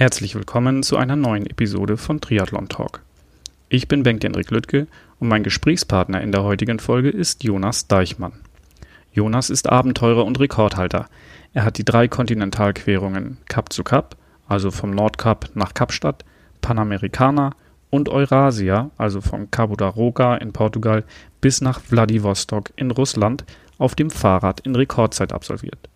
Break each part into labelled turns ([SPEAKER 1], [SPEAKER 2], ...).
[SPEAKER 1] Herzlich willkommen zu einer neuen Episode von Triathlon Talk. Ich bin Bengt Henrik Lüttke und mein Gesprächspartner in der heutigen Folge ist Jonas Deichmann. Jonas ist Abenteurer und Rekordhalter. Er hat die drei Kontinentalquerungen Kap zu Kap, also vom Nordkap nach Kapstadt, Panamericana und Eurasia, also von Cabo da Roca in Portugal bis nach Wladiwostok in Russland, auf dem Fahrrad in Rekordzeit absolviert.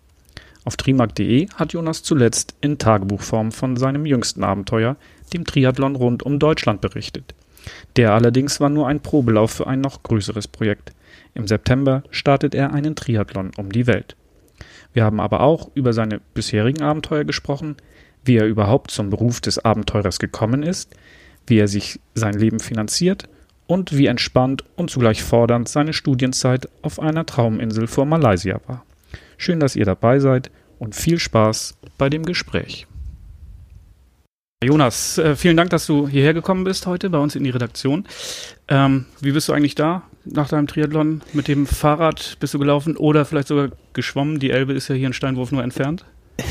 [SPEAKER 1] Auf trimark.de hat Jonas zuletzt in Tagebuchform von seinem jüngsten Abenteuer, dem Triathlon rund um Deutschland, berichtet. Der allerdings war nur ein Probelauf für ein noch größeres Projekt. Im September startet er einen Triathlon um die Welt. Wir haben aber auch über seine bisherigen Abenteuer gesprochen, wie er überhaupt zum Beruf des Abenteurers gekommen ist, wie er sich sein Leben finanziert und wie entspannt und zugleich fordernd seine Studienzeit auf einer Trauminsel vor Malaysia war. Schön, dass ihr dabei seid und viel Spaß bei dem Gespräch. Jonas, äh, vielen Dank, dass du hierher gekommen bist heute bei uns in die Redaktion. Ähm, wie bist du eigentlich da nach deinem Triathlon? Mit dem Fahrrad bist du gelaufen oder vielleicht sogar geschwommen? Die Elbe ist ja hier in Steinwurf nur entfernt.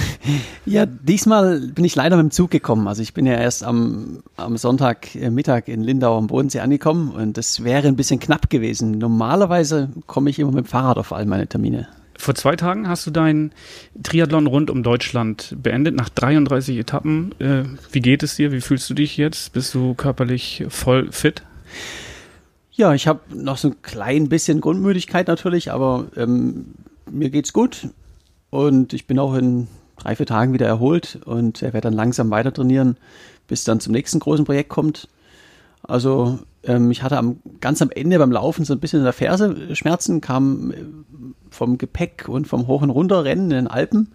[SPEAKER 2] Ja, diesmal bin ich leider mit dem Zug gekommen. Also ich bin ja erst am, am Sonntagmittag in Lindau am Bodensee angekommen und das wäre ein bisschen knapp gewesen. Normalerweise komme ich immer mit dem Fahrrad auf all meine Termine.
[SPEAKER 1] Vor zwei Tagen hast du deinen Triathlon rund um Deutschland beendet, nach 33 Etappen. Äh, wie geht es dir? Wie fühlst du dich jetzt? Bist du körperlich voll fit?
[SPEAKER 2] Ja, ich habe noch so ein klein bisschen Grundmüdigkeit natürlich, aber ähm, mir geht's gut und ich bin auch in drei, vier Tagen wieder erholt und er wird dann langsam weiter trainieren, bis dann zum nächsten großen Projekt kommt. Also ähm, ich hatte am, ganz am Ende beim Laufen so ein bisschen in der Ferse Schmerzen, kam äh, vom Gepäck und vom Hoch- und Runterrennen in den Alpen.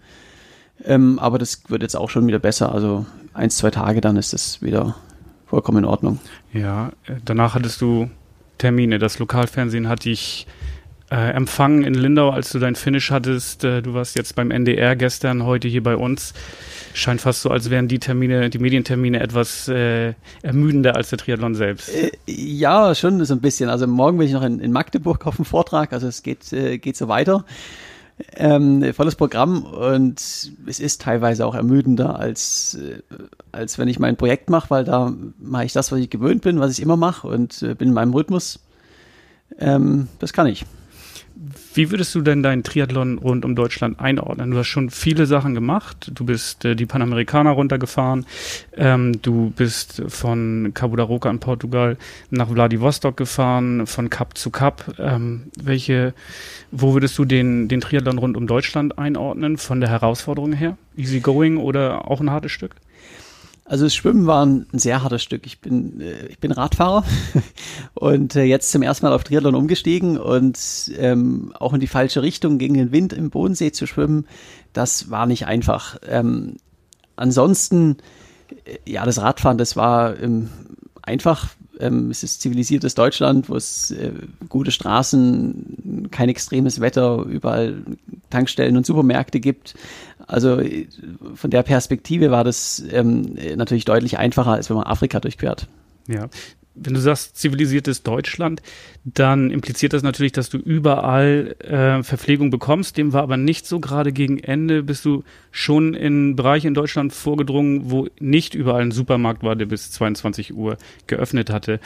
[SPEAKER 2] Ähm, aber das wird jetzt auch schon wieder besser. Also eins, zwei Tage, dann ist das wieder vollkommen in Ordnung.
[SPEAKER 1] Ja, äh, danach hattest du Termine. Das Lokalfernsehen hat dich äh, empfangen in Lindau, als du dein Finish hattest. Äh, du warst jetzt beim NDR gestern, heute hier bei uns. Scheint fast so, als wären die Termine, die Medientermine etwas äh, ermüdender als der Triathlon selbst. Äh,
[SPEAKER 2] ja, schon so ein bisschen. Also morgen bin ich noch in, in Magdeburg auf dem Vortrag, also es geht, äh, geht so weiter. Ähm, volles Programm und es ist teilweise auch ermüdender, als, äh, als wenn ich mein Projekt mache, weil da mache ich das, was ich gewöhnt bin, was ich immer mache und bin in meinem Rhythmus. Ähm, das kann ich.
[SPEAKER 1] Wie würdest du denn deinen Triathlon rund um Deutschland einordnen? Du hast schon viele Sachen gemacht. Du bist äh, die Panamerikaner runtergefahren. Ähm, du bist von Cabo da Roca in Portugal nach Vladivostok gefahren, von Kap zu Kap. Ähm, welche, wo würdest du den, den Triathlon rund um Deutschland einordnen? Von der Herausforderung her? Easy going oder auch ein hartes Stück?
[SPEAKER 2] Also das Schwimmen war ein sehr hartes Stück. Ich bin, äh, ich bin Radfahrer und äh, jetzt zum ersten Mal auf Triathlon umgestiegen und ähm, auch in die falsche Richtung gegen den Wind im Bodensee zu schwimmen, das war nicht einfach. Ähm, ansonsten, äh, ja, das Radfahren, das war ähm, einfach. Ähm, es ist zivilisiertes Deutschland, wo es äh, gute Straßen, kein extremes Wetter, überall Tankstellen und Supermärkte gibt. Also von der Perspektive war das ähm, natürlich deutlich einfacher, als wenn man Afrika durchquert.
[SPEAKER 1] Ja. Wenn du sagst zivilisiertes Deutschland, dann impliziert das natürlich, dass du überall äh, Verpflegung bekommst. Dem war aber nicht so. Gerade gegen Ende bist du schon in Bereiche in Deutschland vorgedrungen, wo nicht überall ein Supermarkt war, der bis 22 Uhr geöffnet hatte.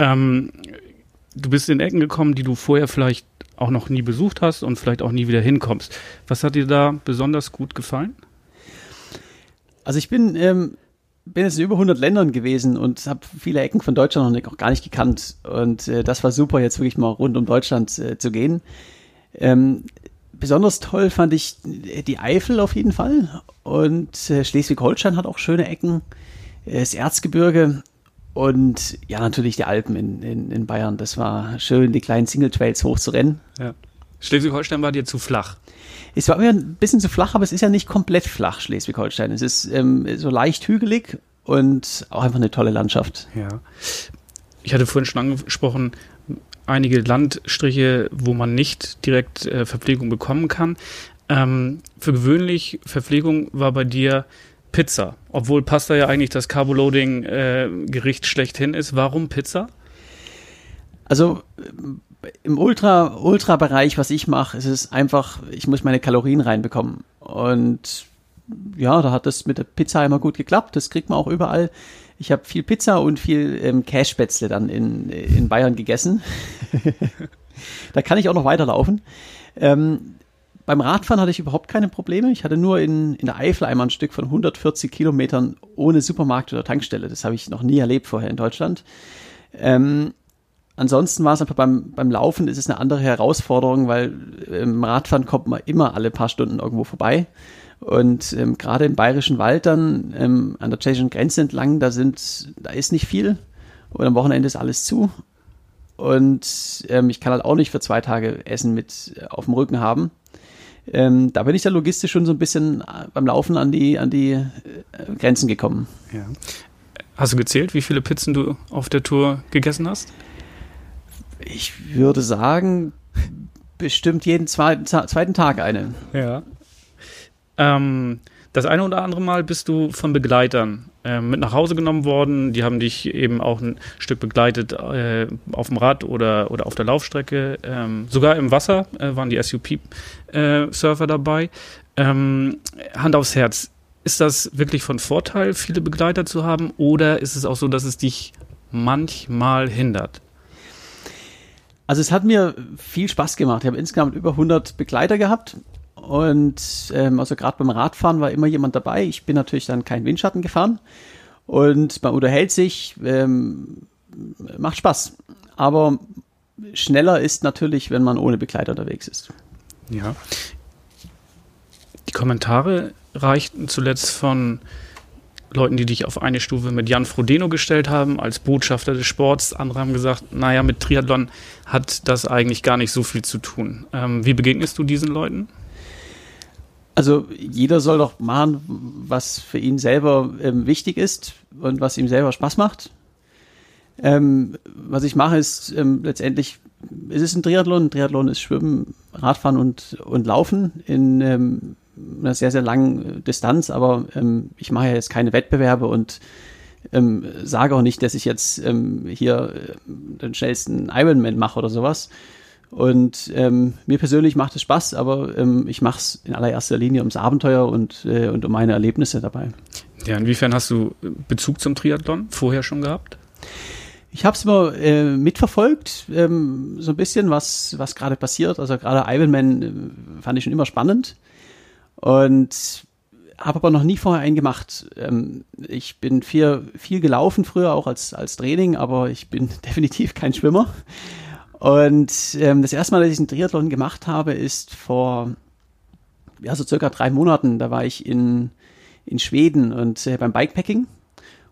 [SPEAKER 1] Ähm, du bist in Ecken gekommen, die du vorher vielleicht auch noch nie besucht hast und vielleicht auch nie wieder hinkommst. Was hat dir da besonders gut gefallen?
[SPEAKER 2] Also ich bin, ähm, bin jetzt in über 100 Ländern gewesen und habe viele Ecken von Deutschland noch gar nicht gekannt. Und äh, das war super, jetzt wirklich mal rund um Deutschland äh, zu gehen. Ähm, besonders toll fand ich die Eifel auf jeden Fall. Und äh, Schleswig-Holstein hat auch schöne Ecken. Äh, das Erzgebirge und ja, natürlich die Alpen in, in, in Bayern. Das war schön, die kleinen Single Trails hochzurennen. Ja.
[SPEAKER 1] Schleswig-Holstein war dir zu flach.
[SPEAKER 2] Es war mir ein bisschen zu flach, aber es ist ja nicht komplett flach, Schleswig-Holstein. Es ist ähm, so leicht hügelig und auch einfach eine tolle Landschaft.
[SPEAKER 1] Ja. Ich hatte vorhin schon angesprochen, einige Landstriche, wo man nicht direkt äh, Verpflegung bekommen kann. Ähm, für gewöhnlich Verpflegung war bei dir Pizza. Obwohl Pasta ja eigentlich das Carboloading-Gericht äh, schlechthin ist. Warum Pizza?
[SPEAKER 2] Also im Ultra, Ultra-Bereich, was ich mache, ist es einfach, ich muss meine Kalorien reinbekommen. Und ja, da hat das mit der Pizza immer gut geklappt. Das kriegt man auch überall. Ich habe viel Pizza und viel ähm, Kässpätzle dann in, in Bayern gegessen. da kann ich auch noch weiterlaufen. Ähm, beim Radfahren hatte ich überhaupt keine Probleme. Ich hatte nur in, in der Eifel einmal ein Stück von 140 Kilometern ohne Supermarkt oder Tankstelle. Das habe ich noch nie erlebt vorher in Deutschland. Ähm, ansonsten war es einfach beim, beim Laufen ist es eine andere Herausforderung, weil im Radfahren kommt man immer alle paar Stunden irgendwo vorbei. Und ähm, gerade im bayerischen Wald dann ähm, an der tschechischen Grenze entlang, da sind, da ist nicht viel. Und am Wochenende ist alles zu. Und ähm, ich kann halt auch nicht für zwei Tage Essen mit äh, auf dem Rücken haben. Ähm, da bin ich dann logistisch schon so ein bisschen äh, beim Laufen an die, an die äh, Grenzen gekommen.
[SPEAKER 1] Ja. Hast du gezählt, wie viele Pizzen du auf der Tour gegessen hast?
[SPEAKER 2] Ich würde sagen, bestimmt jeden zweiten, zweiten Tag eine.
[SPEAKER 1] Ja. Ähm, das eine oder andere Mal bist du von Begleitern äh, mit nach Hause genommen worden. Die haben dich eben auch ein Stück begleitet äh, auf dem Rad oder, oder auf der Laufstrecke. Ähm, sogar im Wasser äh, waren die SUP-Surfer äh, dabei. Ähm, Hand aufs Herz. Ist das wirklich von Vorteil, viele Begleiter zu haben, oder ist es auch so, dass es dich manchmal hindert?
[SPEAKER 2] Also es hat mir viel Spaß gemacht. Ich habe insgesamt über 100 Begleiter gehabt und ähm, also gerade beim Radfahren war immer jemand dabei. Ich bin natürlich dann kein Windschatten gefahren und man unterhält sich, ähm, macht Spaß. Aber schneller ist natürlich, wenn man ohne Begleiter unterwegs ist.
[SPEAKER 1] Ja. Die Kommentare reichten zuletzt von Leuten, die dich auf eine Stufe mit Jan Frodeno gestellt haben, als Botschafter des Sports. Andere haben gesagt, naja, mit Triathlon hat das eigentlich gar nicht so viel zu tun. Ähm, wie begegnest du diesen Leuten?
[SPEAKER 2] Also jeder soll doch machen, was für ihn selber ähm, wichtig ist und was ihm selber Spaß macht. Ähm, was ich mache, ist ähm, letztendlich, es ist ein Triathlon. Ein Triathlon ist Schwimmen, Radfahren und, und Laufen in ähm, einer sehr, sehr langen Distanz. Aber ähm, ich mache ja jetzt keine Wettbewerbe und ähm, sage auch nicht, dass ich jetzt ähm, hier äh, den schnellsten Ironman mache oder sowas, und ähm, mir persönlich macht es Spaß, aber ähm, ich mache es in allererster Linie ums Abenteuer und, äh, und um meine Erlebnisse dabei.
[SPEAKER 1] Ja, inwiefern hast du Bezug zum Triathlon vorher schon gehabt?
[SPEAKER 2] Ich habe es immer äh, mitverfolgt, ähm, so ein bisschen, was, was gerade passiert. Also gerade Ironman äh, fand ich schon immer spannend und habe aber noch nie vorher einen gemacht. Ähm, ich bin viel, viel gelaufen früher, auch als, als Training, aber ich bin definitiv kein Schwimmer. Und ähm, das erste Mal, dass ich einen Triathlon gemacht habe, ist vor ja, so circa drei Monaten. Da war ich in, in Schweden und äh, beim Bikepacking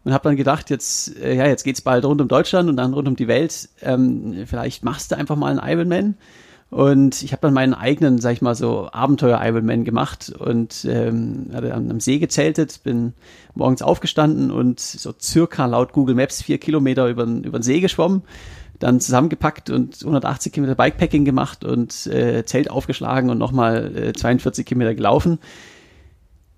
[SPEAKER 2] und habe dann gedacht, jetzt, äh, ja, jetzt geht's bald rund um Deutschland und dann rund um die Welt. Ähm, vielleicht machst du einfach mal einen Ironman. Und ich habe dann meinen eigenen, sag ich mal so, Abenteuer-Ironman gemacht und ähm, hatte am See gezeltet, bin morgens aufgestanden und so circa laut Google Maps vier Kilometer über, über den See geschwommen dann zusammengepackt und 180 Kilometer Bikepacking gemacht und äh, Zelt aufgeschlagen und nochmal äh, 42 Kilometer gelaufen.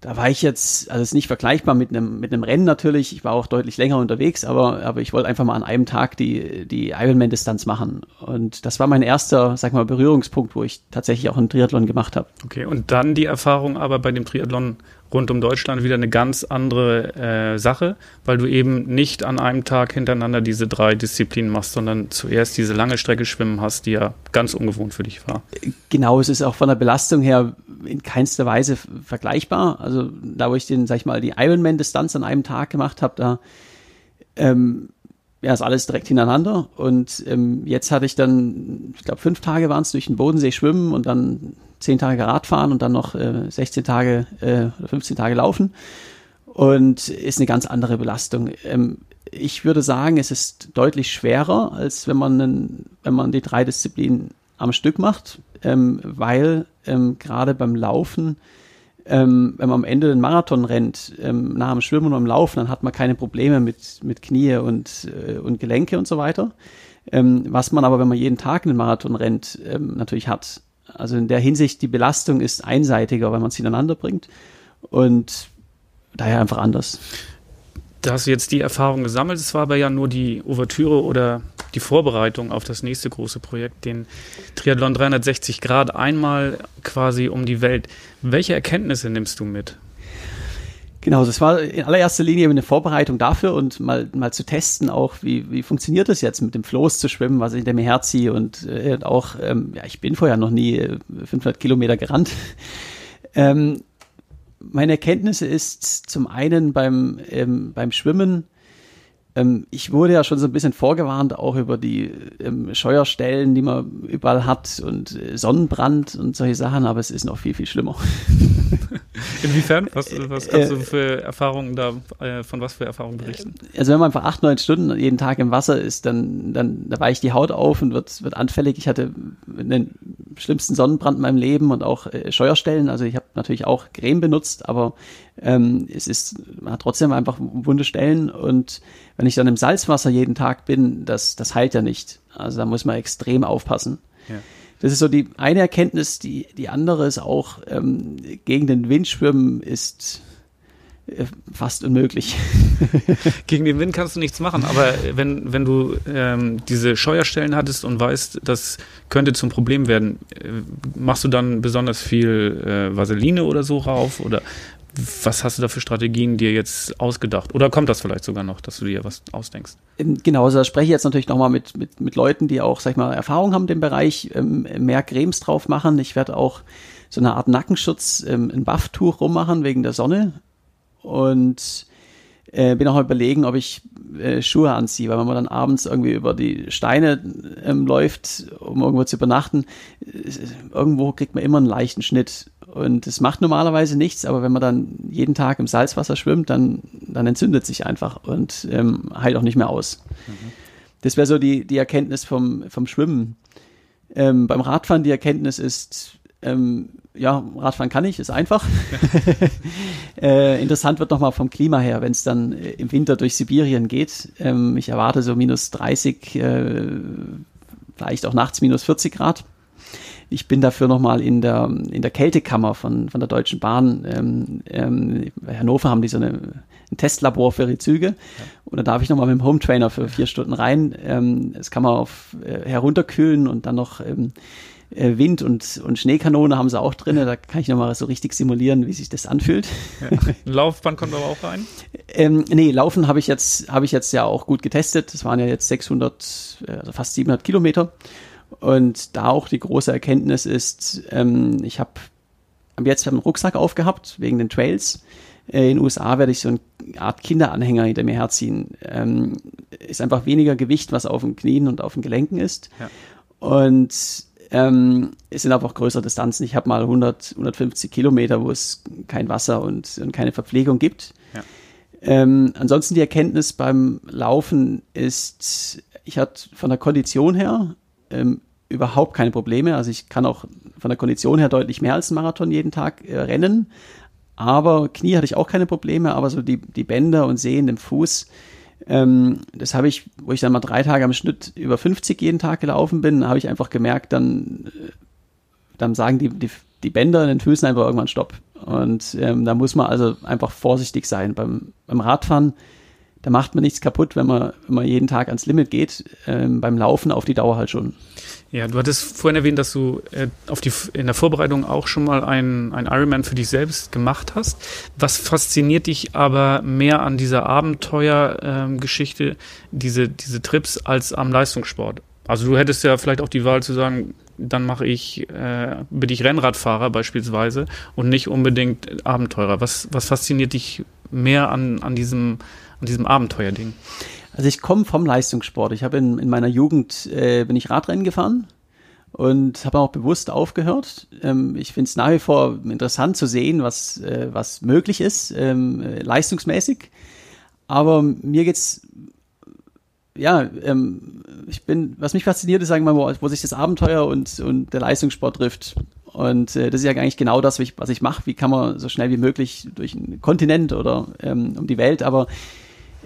[SPEAKER 2] Da war ich jetzt, also es ist nicht vergleichbar mit einem, mit einem Rennen natürlich. Ich war auch deutlich länger unterwegs, aber, aber ich wollte einfach mal an einem Tag die, die Ironman-Distanz machen. Und das war mein erster, sag mal, Berührungspunkt, wo ich tatsächlich auch einen Triathlon gemacht habe.
[SPEAKER 1] Okay, und dann die Erfahrung aber bei dem Triathlon rund um Deutschland wieder eine ganz andere äh, Sache, weil du eben nicht an einem Tag hintereinander diese drei Disziplinen machst, sondern zuerst diese lange Strecke schwimmen hast, die ja ganz ungewohnt für dich war.
[SPEAKER 2] Genau, es ist auch von der Belastung her in keinster Weise vergleichbar. Also da, wo ich den, sag ich mal, die Ironman-Distanz an einem Tag gemacht habe, da ähm, ja, ist alles direkt hintereinander. Und ähm, jetzt hatte ich dann, ich glaube, fünf Tage waren es durch den Bodensee schwimmen und dann zehn Tage Radfahren und dann noch äh, 16 Tage äh, oder 15 Tage laufen. Und ist eine ganz andere Belastung. Ähm, ich würde sagen, es ist deutlich schwerer, als wenn man, einen, wenn man die drei Disziplinen am Stück macht, ähm, weil ähm, gerade beim Laufen, ähm, wenn man am Ende den Marathon rennt, ähm, nach dem Schwimmen und am Laufen, dann hat man keine Probleme mit, mit Knie und, äh, und Gelenke und so weiter. Ähm, was man aber, wenn man jeden Tag einen Marathon rennt, ähm, natürlich hat. Also in der Hinsicht, die Belastung ist einseitiger, weil man es ineinander bringt und daher einfach anders.
[SPEAKER 1] Da hast du jetzt die Erfahrung gesammelt. Es war aber ja nur die Ouvertüre oder die Vorbereitung auf das nächste große Projekt, den Triathlon 360 Grad einmal quasi um die Welt. Welche Erkenntnisse nimmst du mit?
[SPEAKER 2] Genau, das war in allererster Linie eine Vorbereitung dafür und mal, mal zu testen, auch wie, wie funktioniert das jetzt mit dem Floß zu schwimmen, was ich hinter mir herziehe und äh, auch, ähm, ja, ich bin vorher noch nie 500 äh, Kilometer gerannt. ähm, meine Erkenntnisse ist zum einen beim, ähm, beim Schwimmen, ähm, ich wurde ja schon so ein bisschen vorgewarnt, auch über die ähm, Scheuerstellen, die man überall hat und äh, Sonnenbrand und solche Sachen, aber es ist noch viel, viel schlimmer.
[SPEAKER 1] Inwiefern? Was, was kannst du für Erfahrungen da, äh, von was für Erfahrungen berichten?
[SPEAKER 2] Also wenn man einfach acht, neun Stunden jeden Tag im Wasser ist, dann, dann da weicht die Haut auf und wird, wird anfällig. Ich hatte den schlimmsten Sonnenbrand in meinem Leben und auch äh, Scheuerstellen. Also ich habe natürlich auch Creme benutzt, aber ähm, es ist, man hat trotzdem einfach wunde Stellen und wenn ich dann im Salzwasser jeden Tag bin, das, das heilt ja nicht. Also da muss man extrem aufpassen. Ja. Das ist so die eine Erkenntnis. Die, die andere ist auch, ähm, gegen den Wind schwimmen ist äh, fast unmöglich.
[SPEAKER 1] Gegen den Wind kannst du nichts machen, aber wenn, wenn du ähm, diese Scheuerstellen hattest und weißt, das könnte zum Problem werden, äh, machst du dann besonders viel äh, Vaseline oder so rauf? Oder was hast du da für Strategien dir jetzt ausgedacht? Oder kommt das vielleicht sogar noch, dass du dir was ausdenkst?
[SPEAKER 2] Ähm, genau, also da spreche ich jetzt natürlich nochmal mit, mit, mit Leuten, die auch, sag ich mal, Erfahrung haben in dem Bereich, ähm, mehr Cremes drauf machen. Ich werde auch so eine Art Nackenschutz, ähm, ein Bufftuch rummachen wegen der Sonne. Und äh, bin auch überlegen, ob ich äh, Schuhe anziehe, weil wenn man dann abends irgendwie über die Steine ähm, läuft, um irgendwo zu übernachten, äh, irgendwo kriegt man immer einen leichten Schnitt. Und es macht normalerweise nichts, aber wenn man dann jeden Tag im Salzwasser schwimmt, dann, dann entzündet sich einfach und ähm, heilt auch nicht mehr aus. Mhm. Das wäre so die, die Erkenntnis vom, vom Schwimmen. Ähm, beim Radfahren die Erkenntnis ist, ähm, ja, Radfahren kann ich, ist einfach. äh, interessant wird nochmal vom Klima her, wenn es dann äh, im Winter durch Sibirien geht. Ähm, ich erwarte so minus 30, äh, vielleicht auch nachts minus 40 Grad. Ich bin dafür nochmal in der, in der Kältekammer von, von der Deutschen Bahn. Ähm, ähm, bei Hannover haben die so eine, ein Testlabor für ihre Züge. Ja. Und da darf ich nochmal mit dem Home Trainer für vier Stunden rein. Ähm, das kann man auf äh, herunterkühlen und dann noch ähm, äh, Wind- und, und Schneekanone haben sie auch drin. Da kann ich nochmal so richtig simulieren, wie sich das anfühlt.
[SPEAKER 1] Ja. Laufband kommt aber auch rein?
[SPEAKER 2] ähm, nee, Laufen habe ich jetzt habe ich jetzt ja auch gut getestet. Das waren ja jetzt 600, äh, also fast 700 Kilometer. Und da auch die große Erkenntnis ist, ähm, ich habe jetzt einen Rucksack aufgehabt wegen den Trails. Äh, in den USA werde ich so eine Art Kinderanhänger hinter mir herziehen. Ähm, ist einfach weniger Gewicht, was auf den Knien und auf den Gelenken ist. Ja. Und ähm, es sind aber auch größere Distanzen. Ich habe mal 100, 150 Kilometer, wo es kein Wasser und, und keine Verpflegung gibt. Ja. Ähm, ansonsten die Erkenntnis beim Laufen ist, ich hatte von der Kondition her ähm, überhaupt keine Probleme. Also ich kann auch von der Kondition her deutlich mehr als einen Marathon jeden Tag äh, rennen. Aber Knie hatte ich auch keine Probleme, aber so die, die Bänder und Sehnen im Fuß, ähm, das habe ich, wo ich dann mal drei Tage am Schnitt über 50 jeden Tag gelaufen bin, habe ich einfach gemerkt, dann, äh, dann sagen die, die, die Bänder in den Füßen einfach irgendwann Stopp. Und ähm, da muss man also einfach vorsichtig sein. Beim, beim Radfahren da macht man nichts kaputt, wenn man, wenn man jeden Tag ans Limit geht. Ähm, beim Laufen auf die Dauer halt schon.
[SPEAKER 1] Ja, du hattest vorhin erwähnt, dass du äh, auf die, in der Vorbereitung auch schon mal ein, ein Ironman für dich selbst gemacht hast. Was fasziniert dich aber mehr an dieser Abenteuergeschichte, ähm, diese, diese Trips, als am Leistungssport? Also du hättest ja vielleicht auch die Wahl zu sagen, dann mache ich, äh, bin ich Rennradfahrer beispielsweise und nicht unbedingt Abenteurer. Was, was fasziniert dich mehr an, an diesem an diesem Abenteuerding?
[SPEAKER 2] Also ich komme vom Leistungssport. Ich habe in, in meiner Jugend äh, bin ich Radrennen gefahren und habe auch bewusst aufgehört. Ähm, ich finde es nach wie vor interessant zu sehen, was, äh, was möglich ist, ähm, äh, leistungsmäßig. Aber mir geht's ja, ähm, ich bin, was mich fasziniert ist, sagen wir mal, wo sich das Abenteuer und, und der Leistungssport trifft. Und äh, das ist ja eigentlich genau das, was ich mache. Wie kann man so schnell wie möglich durch einen Kontinent oder ähm, um die Welt, aber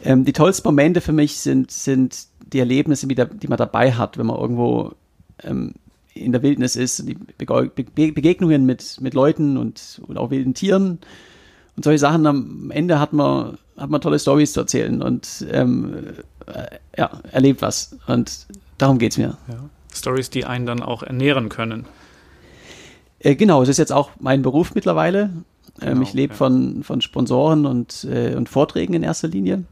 [SPEAKER 2] ähm, die tollsten Momente für mich sind, sind die Erlebnisse, die, die man dabei hat, wenn man irgendwo ähm, in der Wildnis ist, die Bege Begegnungen mit, mit Leuten und, und auch wilden Tieren und solche Sachen. Am Ende hat man, hat man tolle Stories zu erzählen und ähm, äh, ja, erlebt was. Und darum geht es mir. Ja.
[SPEAKER 1] Stories, die einen dann auch ernähren können.
[SPEAKER 2] Äh, genau, es ist jetzt auch mein Beruf mittlerweile. Ähm, genau, ich lebe ja. von, von Sponsoren und, äh, und Vorträgen in erster Linie.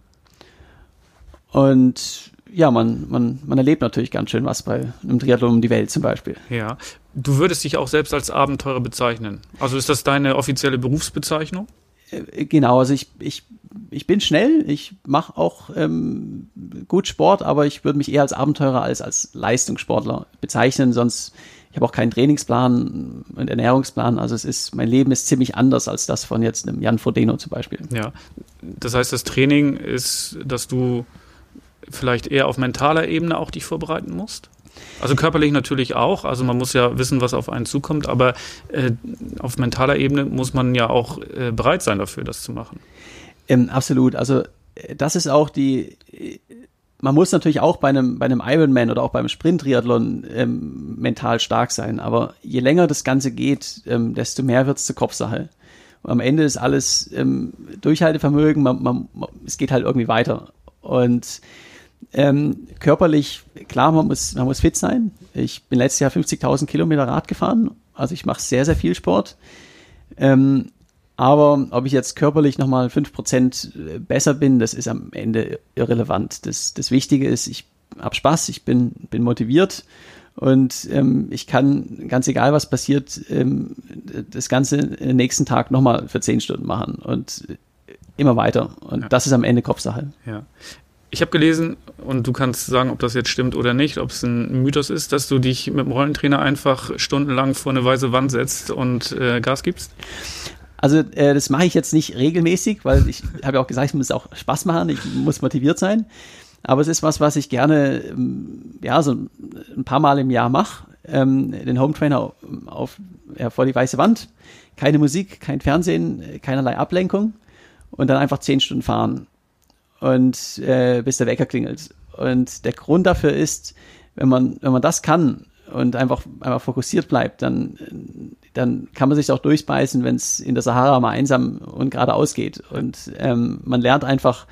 [SPEAKER 2] Und ja, man, man, man erlebt natürlich ganz schön was bei einem Triathlon um die Welt zum Beispiel.
[SPEAKER 1] Ja, du würdest dich auch selbst als Abenteurer bezeichnen. Also ist das deine offizielle Berufsbezeichnung?
[SPEAKER 2] Äh, genau, also ich, ich, ich bin schnell, ich mache auch ähm, gut Sport, aber ich würde mich eher als Abenteurer als als Leistungssportler bezeichnen, sonst ich habe auch keinen Trainingsplan und Ernährungsplan. Also es ist, mein Leben ist ziemlich anders als das von jetzt einem Jan Frodeno zum Beispiel.
[SPEAKER 1] Ja, das heißt, das Training ist, dass du vielleicht eher auf mentaler Ebene auch dich vorbereiten musst? Also körperlich natürlich auch. Also man muss ja wissen, was auf einen zukommt, aber äh, auf mentaler Ebene muss man ja auch äh, bereit sein dafür, das zu machen.
[SPEAKER 2] Ähm, absolut. Also äh, das ist auch die. Man muss natürlich auch bei einem, bei einem Ironman oder auch beim Sprint-Triathlon ähm, mental stark sein. Aber je länger das Ganze geht, ähm, desto mehr wird es zur Kopfsache. Und am Ende ist alles ähm, Durchhaltevermögen. Man, man, man, es geht halt irgendwie weiter. Und ähm, körperlich, klar, man muss, man muss fit sein. Ich bin letztes Jahr 50.000 Kilometer Rad gefahren, also ich mache sehr, sehr viel Sport. Ähm, aber ob ich jetzt körperlich nochmal 5% besser bin, das ist am Ende irrelevant. Das, das Wichtige ist, ich habe Spaß, ich bin, bin motiviert und ähm, ich kann, ganz egal was passiert, ähm, das Ganze den nächsten Tag nochmal für 10 Stunden machen und immer weiter. Und ja. das ist am Ende Kopfsache.
[SPEAKER 1] Ja. Ich habe gelesen, und du kannst sagen, ob das jetzt stimmt oder nicht, ob es ein Mythos ist, dass du dich mit dem Rollentrainer einfach stundenlang vor eine weiße Wand setzt und äh, Gas gibst?
[SPEAKER 2] Also äh, das mache ich jetzt nicht regelmäßig, weil ich habe ja auch gesagt, ich muss auch Spaß machen, ich muss motiviert sein. Aber es ist was, was ich gerne ähm, ja so ein paar Mal im Jahr mache. Ähm, den Home Trainer auf, ja, vor die weiße Wand, keine Musik, kein Fernsehen, keinerlei Ablenkung und dann einfach zehn Stunden fahren und äh, bis der Wecker klingelt. Und der Grund dafür ist, wenn man, wenn man das kann und einfach, einfach fokussiert bleibt, dann, dann kann man sich auch durchbeißen, wenn es in der Sahara mal einsam und geradeaus geht. Und ähm, man lernt einfach,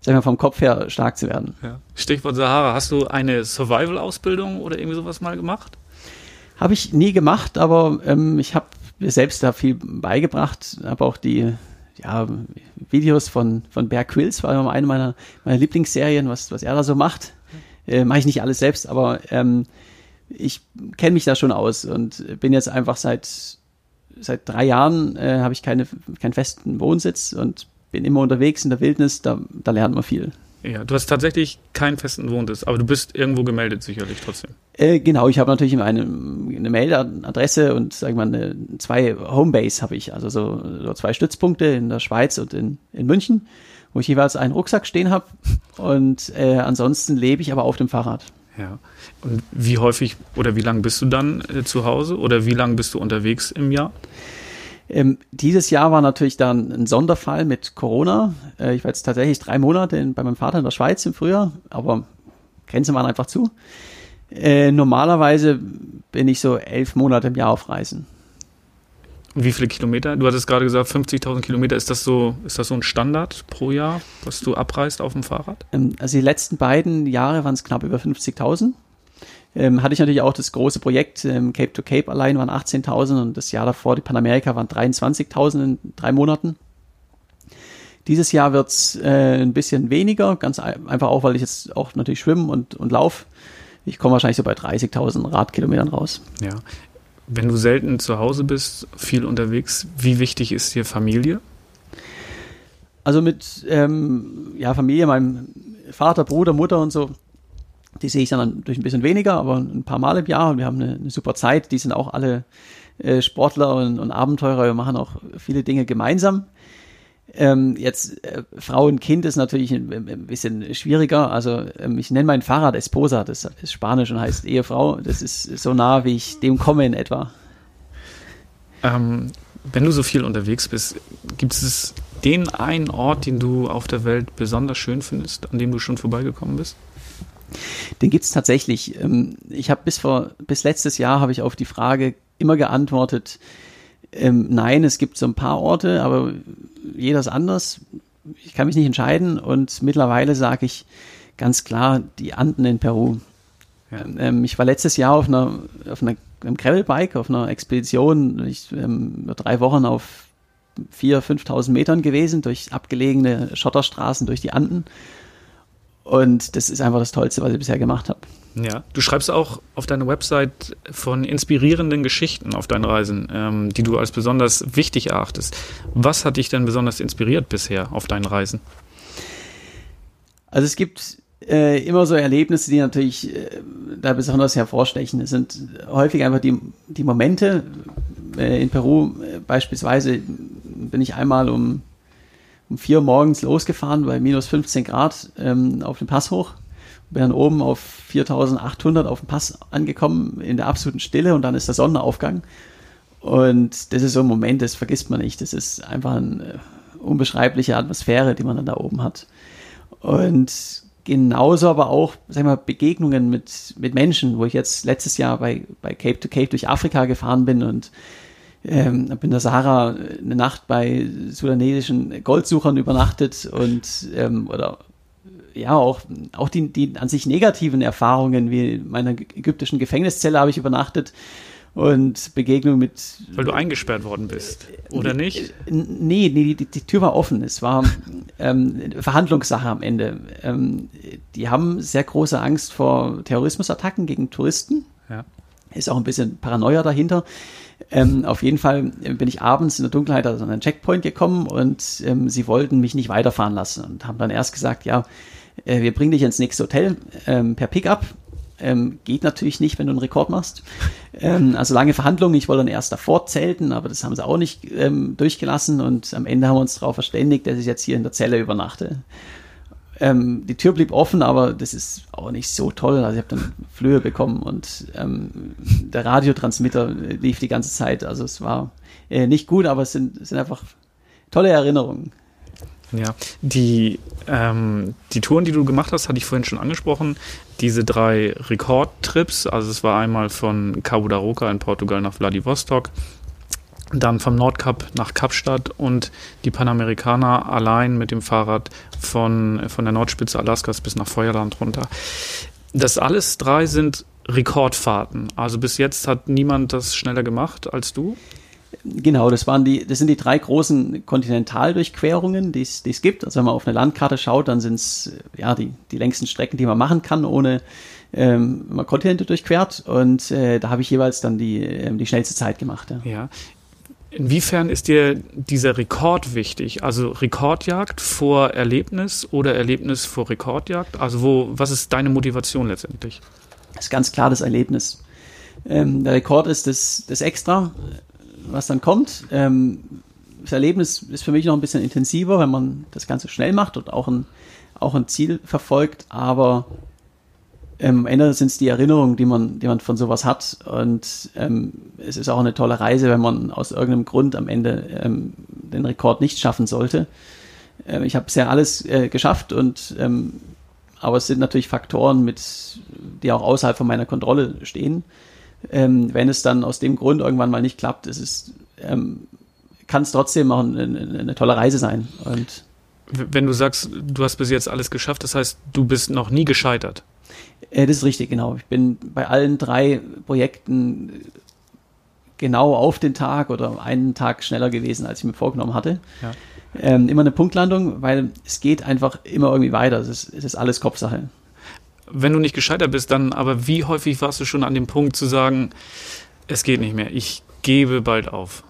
[SPEAKER 2] sag ich mal, vom Kopf her stark zu werden.
[SPEAKER 1] Ja. Stichwort Sahara, hast du eine Survival-Ausbildung oder irgendwie sowas mal gemacht?
[SPEAKER 2] Habe ich nie gemacht, aber ähm, ich habe mir selbst da viel beigebracht, habe auch die ja, Videos von, von Bear Quills, war immer eine meiner, meiner Lieblingsserien, was, was er da so macht. Äh, Mache ich nicht alles selbst, aber ähm, ich kenne mich da schon aus und bin jetzt einfach seit, seit drei Jahren äh, habe ich keine, keinen festen Wohnsitz und bin immer unterwegs in der Wildnis, da, da lernt man viel.
[SPEAKER 1] Ja, du hast tatsächlich keinen festen Wohnsitz, aber du bist irgendwo gemeldet sicherlich trotzdem.
[SPEAKER 2] Äh, genau, ich habe natürlich eine, eine Mailadresse und sag mal eine, zwei Homebase habe ich, also so, so, zwei Stützpunkte in der Schweiz und in, in München, wo ich jeweils einen Rucksack stehen habe und äh, ansonsten lebe ich aber auf dem Fahrrad.
[SPEAKER 1] Ja. Und wie häufig oder wie lange bist du dann äh, zu Hause oder wie lange bist du unterwegs im Jahr?
[SPEAKER 2] Ähm, dieses Jahr war natürlich dann ein Sonderfall mit Corona. Äh, ich war jetzt tatsächlich drei Monate in, bei meinem Vater in der Schweiz im Frühjahr, aber Grenzen waren einfach zu. Äh, normalerweise bin ich so elf Monate im Jahr auf Reisen.
[SPEAKER 1] Wie viele Kilometer? Du hattest gerade gesagt, 50.000 Kilometer. Ist das so, ist das so ein Standard pro Jahr, was du abreist auf dem Fahrrad?
[SPEAKER 2] Ähm, also die letzten beiden Jahre waren es knapp über 50.000 ähm, hatte ich natürlich auch das große Projekt, ähm, Cape to Cape allein waren 18.000 und das Jahr davor, die Panamerika, waren 23.000 in drei Monaten. Dieses Jahr wird's äh, ein bisschen weniger, ganz einfach auch, weil ich jetzt auch natürlich schwimme und, und lauf. Ich komme wahrscheinlich so bei 30.000 Radkilometern raus.
[SPEAKER 1] Ja. Wenn du selten zu Hause bist, viel unterwegs, wie wichtig ist dir Familie?
[SPEAKER 2] Also mit ähm, ja, Familie, meinem Vater, Bruder, Mutter und so, die sehe ich dann natürlich ein bisschen weniger, aber ein paar Mal im Jahr und wir haben eine, eine super Zeit. Die sind auch alle äh, Sportler und, und, Abenteurer. Wir machen auch viele Dinge gemeinsam. Ähm, jetzt äh, Frau und Kind ist natürlich ein, ein bisschen schwieriger. Also ähm, ich nenne mein Fahrrad Esposa, das ist Spanisch und heißt Ehefrau. Das ist so nah, wie ich dem komme in etwa.
[SPEAKER 1] Ähm, wenn du so viel unterwegs bist, gibt es den einen Ort, den du auf der Welt besonders schön findest, an dem du schon vorbeigekommen bist?
[SPEAKER 2] Den gibt's tatsächlich. Ähm, ich habe bis vor bis letztes Jahr habe ich auf die Frage immer geantwortet, ähm, nein, es gibt so ein paar Orte, aber jeder ist anders. Ich kann mich nicht entscheiden und mittlerweile sage ich ganz klar die Anden in Peru. Ja. Ähm, ich war letztes Jahr auf einer auf einer einem Gravelbike, auf einer Expedition, ich ähm, drei Wochen auf 4.000, 5.000 Metern gewesen, durch abgelegene Schotterstraßen, durch die Anden. Und das ist einfach das Tollste, was ich bisher gemacht habe.
[SPEAKER 1] Ja, du schreibst auch auf deiner Website von inspirierenden Geschichten auf deinen Reisen, ähm, die du als besonders wichtig erachtest. Was hat dich denn besonders inspiriert bisher auf deinen Reisen?
[SPEAKER 2] Also es gibt äh, immer so Erlebnisse, die natürlich äh, da besonders hervorstechen. Es sind häufig einfach die, die Momente. Äh, in Peru äh, beispielsweise bin ich einmal um, um vier morgens losgefahren bei minus 15 Grad ähm, auf den Pass hoch. Bin dann oben auf 4800 auf dem Pass angekommen in der absoluten Stille und dann ist der Sonnenaufgang. Und das ist so ein Moment, das vergisst man nicht. Das ist einfach eine unbeschreibliche Atmosphäre, die man dann da oben hat. Und genauso aber auch, sag mal, Begegnungen mit, mit Menschen, wo ich jetzt letztes Jahr bei, bei Cape to Cape durch Afrika gefahren bin und ähm, bin in der Sahara eine Nacht bei sudanesischen Goldsuchern übernachtet und ähm, oder ja auch auch die, die an sich negativen Erfahrungen wie meiner ägyptischen Gefängniszelle habe ich übernachtet und Begegnung mit.
[SPEAKER 1] Weil du eingesperrt worden bist, oder nicht?
[SPEAKER 2] Nee, nee die, die Tür war offen. Es war ähm, Verhandlungssache am Ende. Ähm, die haben sehr große Angst vor Terrorismusattacken gegen Touristen. Ja. Ist auch ein bisschen Paranoia dahinter. Ähm, auf jeden Fall bin ich abends in der Dunkelheit an einen Checkpoint gekommen und ähm, sie wollten mich nicht weiterfahren lassen und haben dann erst gesagt, ja, äh, wir bringen dich ins nächste Hotel ähm, per Pickup ähm, geht natürlich nicht, wenn du einen Rekord machst. Ähm, also lange Verhandlungen. Ich wollte dann erst davor zelten, aber das haben sie auch nicht ähm, durchgelassen. Und am Ende haben wir uns darauf verständigt, dass ich jetzt hier in der Zelle übernachte. Ähm, die Tür blieb offen, aber das ist auch nicht so toll. Also ich habe dann Flöhe bekommen und ähm, der Radiotransmitter lief die ganze Zeit. Also es war äh, nicht gut, aber es sind, sind einfach tolle Erinnerungen.
[SPEAKER 1] Ja, die, ähm, die Touren, die du gemacht hast, hatte ich vorhin schon angesprochen. Diese drei Rekordtrips, also es war einmal von Cabo da Roca in Portugal nach Vladivostok, dann vom Nordkap nach Kapstadt und die Panamerikaner allein mit dem Fahrrad von, von der Nordspitze Alaskas bis nach Feuerland runter. Das alles drei sind Rekordfahrten. Also bis jetzt hat niemand das schneller gemacht als du?
[SPEAKER 2] Genau, das waren die, das sind die drei großen Kontinentaldurchquerungen, die es gibt. Also wenn man auf eine Landkarte schaut, dann sind es ja die, die längsten Strecken, die man machen kann, ohne ähm, man Kontinente durchquert. Und äh, da habe ich jeweils dann die, ähm, die schnellste Zeit gemacht.
[SPEAKER 1] Ja. ja. Inwiefern ist dir dieser Rekord wichtig? Also Rekordjagd vor Erlebnis oder Erlebnis vor Rekordjagd? Also wo, was ist deine Motivation letztendlich?
[SPEAKER 2] Das ist ganz klar das Erlebnis. Ähm, der Rekord ist das, das Extra was dann kommt. Ähm, das Erlebnis ist für mich noch ein bisschen intensiver, wenn man das Ganze schnell macht und auch ein, auch ein Ziel verfolgt, aber ähm, am Ende sind es die Erinnerungen, die man, die man von sowas hat. Und ähm, es ist auch eine tolle Reise, wenn man aus irgendeinem Grund am Ende ähm, den Rekord nicht schaffen sollte. Ähm, ich habe bisher alles äh, geschafft und ähm, aber es sind natürlich Faktoren, mit, die auch außerhalb von meiner Kontrolle stehen ähm, wenn es dann aus dem Grund irgendwann mal nicht klappt, ist es, ähm, kann es trotzdem auch eine, eine, tolle Reise sein. Und
[SPEAKER 1] wenn du sagst, du hast bis jetzt alles geschafft, das heißt, du bist noch nie gescheitert.
[SPEAKER 2] Äh, das ist richtig, genau. Ich bin bei allen drei Projekten genau auf den Tag oder einen Tag schneller gewesen, als ich mir vorgenommen hatte. Ja. Ähm, immer eine Punktlandung, weil es geht einfach immer irgendwie weiter. Es ist, es ist alles Kopfsache
[SPEAKER 1] wenn du nicht gescheitert bist, dann aber wie häufig warst du schon an dem Punkt zu sagen, es geht nicht mehr, ich gebe bald auf?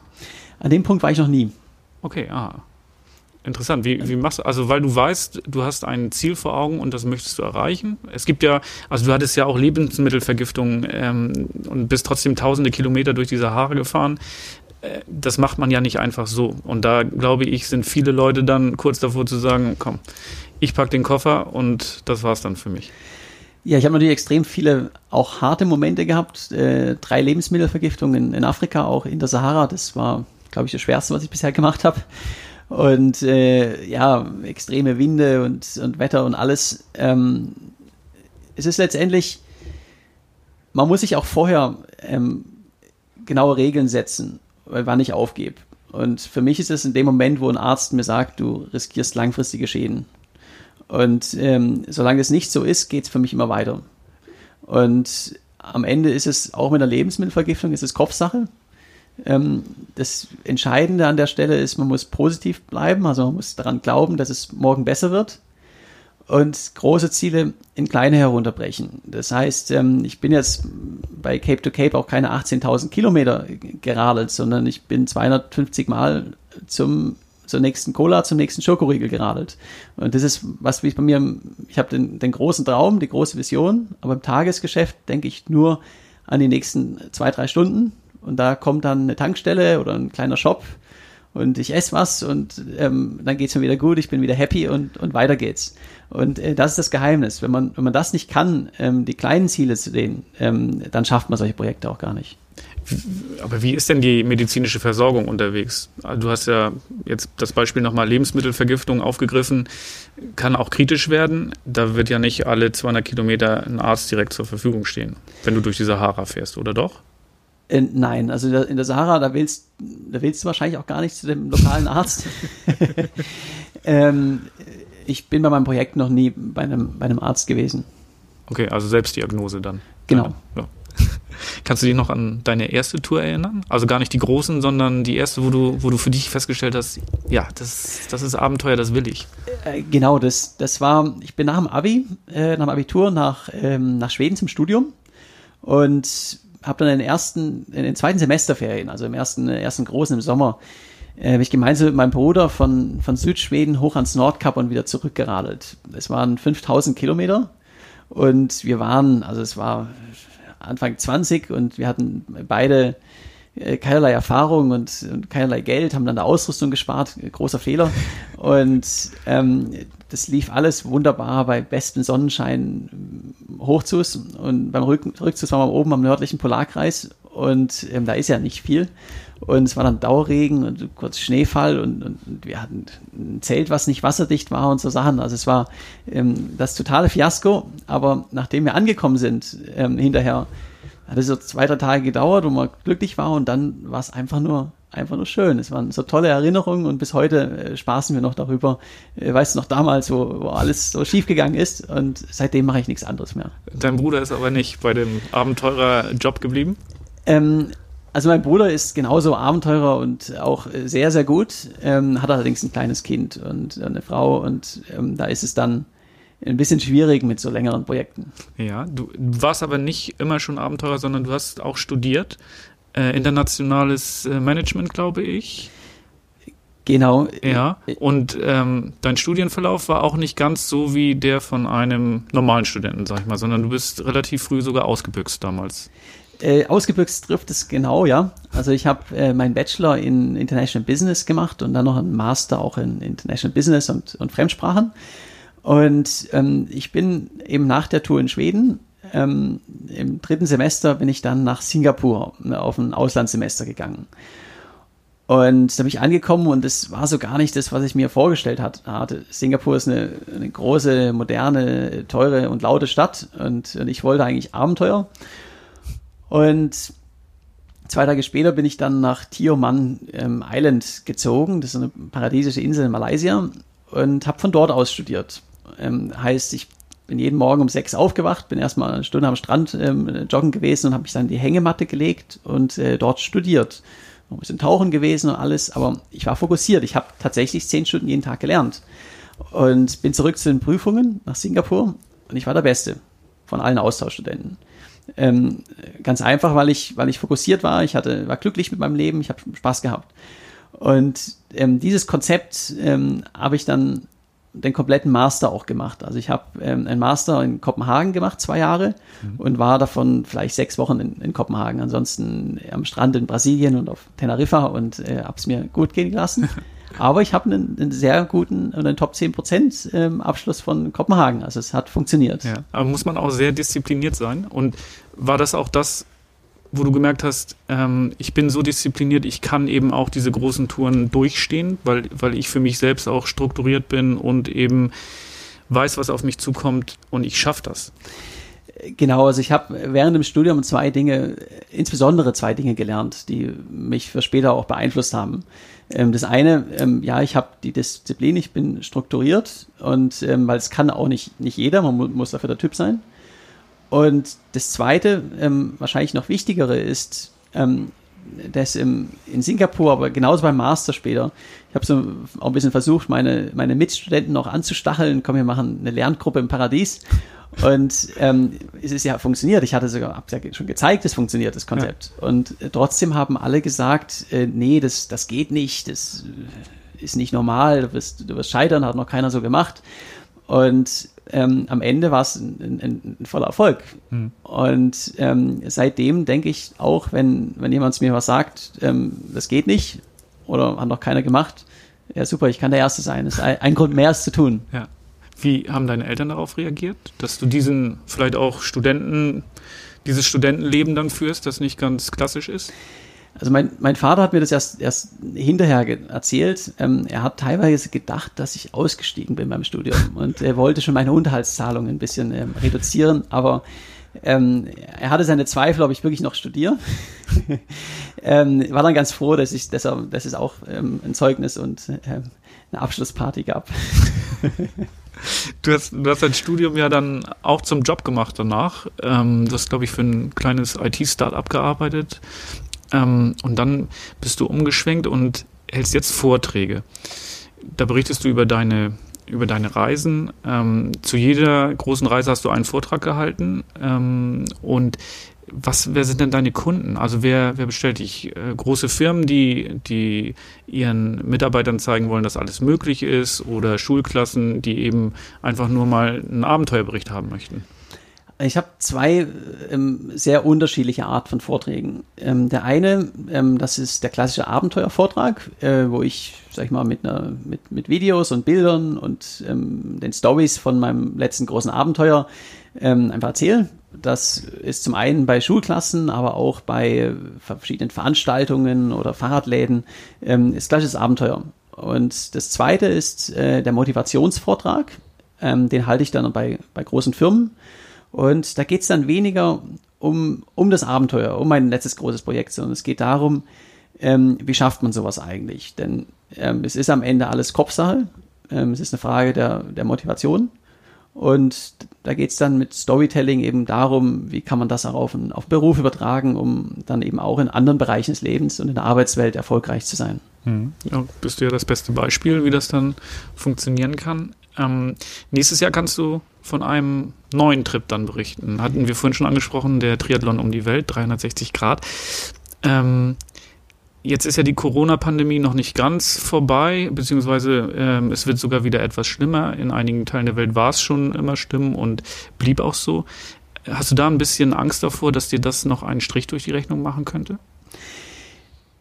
[SPEAKER 2] An dem Punkt war ich noch nie.
[SPEAKER 1] Okay, ah. Interessant. Wie, wie machst du, also weil du weißt, du hast ein Ziel vor Augen und das möchtest du erreichen. Es gibt ja, also du hattest ja auch Lebensmittelvergiftung ähm, und bist trotzdem tausende Kilometer durch die Sahara gefahren. Äh, das macht man ja nicht einfach so. Und da glaube ich, sind viele Leute dann kurz davor zu sagen, komm, ich pack den Koffer und das war's dann für mich.
[SPEAKER 2] Ja, ich habe natürlich extrem viele auch harte Momente gehabt. Äh, drei Lebensmittelvergiftungen in, in, Afrika, auch in der Sahara. Das war, glaube ich, das Schwerste, was ich bisher gemacht habe. Und äh, ja, extreme Winde und, und Wetter und alles. Ähm, es ist letztendlich, man muss sich auch vorher ähm, genaue Regeln setzen, wann ich aufgebe. Und für mich ist es in dem Moment, wo ein Arzt mir sagt, du riskierst langfristige Schäden. Und ähm, solange es nicht so ist, geht es für mich immer weiter. Und am Ende ist es auch mit der Lebensmittelvergiftung, ist es Kopfsache. Ähm, das Entscheidende an der Stelle ist, man muss positiv bleiben, also man muss daran glauben, dass es morgen besser wird und große Ziele in kleine herunterbrechen. Das heißt, ähm, ich bin jetzt bei Cape to Cape auch keine 18.000 Kilometer geradelt, sondern ich bin 250 Mal zum zur nächsten Cola, zum nächsten Schokoriegel geradelt. Und das ist, was ich bei mir, ich habe den, den großen Traum, die große Vision, aber im Tagesgeschäft denke ich nur an die nächsten zwei, drei Stunden. Und da kommt dann eine Tankstelle oder ein kleiner Shop und ich esse was und ähm, dann geht's mir wieder gut, ich bin wieder happy und, und weiter geht's. Und äh, das ist das Geheimnis. Wenn man, wenn man das nicht kann, ähm, die kleinen Ziele zu sehen, ähm, dann schafft man solche Projekte auch gar nicht.
[SPEAKER 1] Aber wie ist denn die medizinische Versorgung unterwegs? Du hast ja jetzt das Beispiel nochmal Lebensmittelvergiftung aufgegriffen, kann auch kritisch werden. Da wird ja nicht alle 200 Kilometer ein Arzt direkt zur Verfügung stehen, wenn du durch die Sahara fährst, oder doch?
[SPEAKER 2] Äh, nein, also in der Sahara, da willst, da willst du wahrscheinlich auch gar nicht zu dem lokalen Arzt. ähm, ich bin bei meinem Projekt noch nie bei einem, bei einem Arzt gewesen.
[SPEAKER 1] Okay, also Selbstdiagnose dann.
[SPEAKER 2] Genau.
[SPEAKER 1] Ja. Kannst du dich noch an deine erste Tour erinnern? Also gar nicht die großen, sondern die erste, wo du, wo du für dich festgestellt hast, ja, das, das ist Abenteuer, das will ich.
[SPEAKER 2] Äh, genau, das, das war, ich bin nach dem Abi, äh, nach dem Abitur nach, ähm, nach Schweden zum Studium und habe dann in den ersten, in den zweiten Semesterferien, also im ersten, ersten großen im Sommer, äh, bin ich gemeinsam mit meinem Bruder von, von Südschweden hoch ans Nordkap und wieder zurückgeradelt. Es waren 5000 Kilometer und wir waren, also es war Anfang 20 und wir hatten beide äh, keinerlei Erfahrung und, und, keinerlei Geld, haben dann der Ausrüstung gespart, großer Fehler. Und ähm, das lief alles wunderbar bei bestem Sonnenschein Hochzus und beim Rück Rückzus waren wir oben am nördlichen Polarkreis und ähm, da ist ja nicht viel. Und es war dann Dauerregen und kurz Schneefall und, und, und, wir hatten ein Zelt, was nicht wasserdicht war und so Sachen. Also es war ähm, das totale Fiasko. Aber nachdem wir angekommen sind, ähm, hinterher, hat es so zwei, drei Tage gedauert, wo man glücklich war und dann war es einfach nur einfach nur schön. Es waren so tolle Erinnerungen und bis heute äh, spaßen wir noch darüber. Äh, weißt du noch damals, wo, wo alles so schief gegangen ist und seitdem mache ich nichts anderes mehr.
[SPEAKER 1] Dein Bruder ist aber nicht bei dem Abenteurer-Job geblieben?
[SPEAKER 2] Ähm, also mein Bruder ist genauso Abenteurer und auch sehr, sehr gut, ähm, hat allerdings ein kleines Kind und eine Frau und ähm, da ist es dann ein bisschen schwierig mit so längeren Projekten.
[SPEAKER 1] Ja, du warst aber nicht immer schon Abenteurer, sondern du hast auch studiert, äh, internationales äh, Management, glaube ich.
[SPEAKER 2] Genau.
[SPEAKER 1] Ja, und ähm, dein Studienverlauf war auch nicht ganz so wie der von einem normalen Studenten, sag ich mal, sondern du bist relativ früh sogar ausgebüxt damals.
[SPEAKER 2] Äh, ausgebüxt trifft es genau, ja. Also ich habe äh, meinen Bachelor in International Business gemacht und dann noch einen Master auch in International Business und, und Fremdsprachen. Und ähm, ich bin eben nach der Tour in Schweden, ähm, im dritten Semester bin ich dann nach Singapur ne, auf ein Auslandssemester gegangen. Und da bin ich angekommen und es war so gar nicht das, was ich mir vorgestellt hatte. Singapur ist eine, eine große, moderne, teure und laute Stadt und, und ich wollte eigentlich Abenteuer. Und zwei Tage später bin ich dann nach Tioman ähm, Island gezogen. Das ist eine paradiesische Insel in Malaysia und habe von dort aus studiert. Ähm, heißt, ich bin jeden Morgen um sechs aufgewacht, bin erstmal eine Stunde am Strand ähm, joggen gewesen und habe mich dann in die Hängematte gelegt und äh, dort studiert. Ein bisschen tauchen gewesen und alles, aber ich war fokussiert. Ich habe tatsächlich zehn Stunden jeden Tag gelernt und bin zurück zu den Prüfungen nach Singapur und ich war der Beste von allen Austauschstudenten. Ähm, ganz einfach, weil ich, weil ich fokussiert war, ich hatte, war glücklich mit meinem Leben, ich habe Spaß gehabt. Und ähm, dieses Konzept ähm, habe ich dann den kompletten Master auch gemacht. Also ich habe ähm, einen Master in Kopenhagen gemacht, zwei Jahre, mhm. und war davon vielleicht sechs Wochen in, in, Kopenhagen. Ansonsten am Strand in Brasilien und auf Teneriffa und äh, habe es mir gut gehen lassen. Aber ich habe einen, einen, sehr guten, einen Top 10 Prozent ähm, Abschluss von Kopenhagen. Also es hat funktioniert.
[SPEAKER 1] Ja, aber muss man auch sehr diszipliniert sein. Und war das auch das, wo du gemerkt hast, ähm, ich bin so diszipliniert, ich kann eben auch diese großen Touren durchstehen, weil, weil ich für mich selbst auch strukturiert bin und eben weiß, was auf mich zukommt und ich schaffe das.
[SPEAKER 2] Genau, also ich habe während dem Studium zwei Dinge, insbesondere zwei Dinge gelernt, die mich für später auch beeinflusst haben. Ähm, das eine, ähm, ja, ich habe die Disziplin, ich bin strukturiert und ähm, weil es kann auch nicht, nicht jeder, man mu muss dafür der Typ sein. Und das zweite, ähm, wahrscheinlich noch wichtigere ist, ähm, das im, in Singapur, aber genauso beim Master später. Ich habe so auch ein bisschen versucht, meine, meine Mitstudenten noch anzustacheln. Komm, wir machen eine Lerngruppe im Paradies. Und ähm, es ist ja funktioniert. Ich hatte sogar hab's ja schon gezeigt, es funktioniert, das Konzept. Ja. Und äh, trotzdem haben alle gesagt, äh, nee, das, das geht nicht, das äh, ist nicht normal, du wirst, du wirst scheitern, hat noch keiner so gemacht. Und ähm, am Ende war es ein, ein, ein, voller Erfolg. Mhm. Und ähm, seitdem denke ich auch, wenn, wenn jemand mir was sagt, ähm, das geht nicht oder hat noch keiner gemacht, ja super, ich kann der Erste sein. Das ist ein, ein Grund mehr, es zu tun.
[SPEAKER 1] Ja. Wie haben deine Eltern darauf reagiert, dass du diesen vielleicht auch Studenten, dieses Studentenleben dann führst, das nicht ganz klassisch ist?
[SPEAKER 2] Also mein, mein Vater hat mir das erst, erst hinterher erzählt. Ähm, er hat teilweise gedacht, dass ich ausgestiegen bin beim Studium und er wollte schon meine Unterhaltszahlungen ein bisschen ähm, reduzieren, aber ähm, er hatte seine Zweifel, ob ich wirklich noch studiere. ähm, war dann ganz froh, dass, ich, dass, er, dass es auch ähm, ein Zeugnis und ähm, eine Abschlussparty gab.
[SPEAKER 1] Du hast, du hast dein Studium ja dann auch zum Job gemacht danach. Ähm, du hast, glaube ich, für ein kleines IT-Startup gearbeitet. Ähm, und dann bist du umgeschwenkt und hältst jetzt Vorträge. Da berichtest du über deine, über deine Reisen. Ähm, zu jeder großen Reise hast du einen Vortrag gehalten. Ähm, und was, wer sind denn deine Kunden? Also wer, wer bestellt dich? Äh, große Firmen, die, die ihren Mitarbeitern zeigen wollen, dass alles möglich ist oder Schulklassen, die eben einfach nur mal einen Abenteuerbericht haben möchten?
[SPEAKER 2] Ich habe zwei ähm, sehr unterschiedliche Art von Vorträgen. Ähm, der eine, ähm, das ist der klassische Abenteuervortrag, äh, wo ich, sag ich mal, mit, einer, mit, mit Videos und Bildern und ähm, den Stories von meinem letzten großen Abenteuer ähm, einfach erzähle. Das ist zum einen bei Schulklassen, aber auch bei verschiedenen Veranstaltungen oder Fahrradläden, ähm, ist klassisches Abenteuer. Und das zweite ist äh, der Motivationsvortrag. Den halte ich dann bei, bei großen Firmen und da geht es dann weniger um, um das Abenteuer, um mein letztes großes Projekt, sondern es geht darum, ähm, wie schafft man sowas eigentlich? Denn ähm, es ist am Ende alles Kopfsache. Ähm, es ist eine Frage der, der Motivation. Und da geht es dann mit Storytelling eben darum, wie kann man das auch auf, auf Beruf übertragen, um dann eben auch in anderen Bereichen des Lebens und in der Arbeitswelt erfolgreich zu sein.
[SPEAKER 1] Hm. Ja, bist du ja das beste Beispiel, wie das dann funktionieren kann. Ähm, nächstes Jahr kannst du von einem neuen Trip dann berichten. Hatten wir vorhin schon angesprochen, der Triathlon um die Welt, 360 Grad. Ähm, jetzt ist ja die Corona-Pandemie noch nicht ganz vorbei, beziehungsweise ähm, es wird sogar wieder etwas schlimmer. In einigen Teilen der Welt war es schon immer schlimm und blieb auch so. Hast du da ein bisschen Angst davor, dass dir das noch einen Strich durch die Rechnung machen könnte?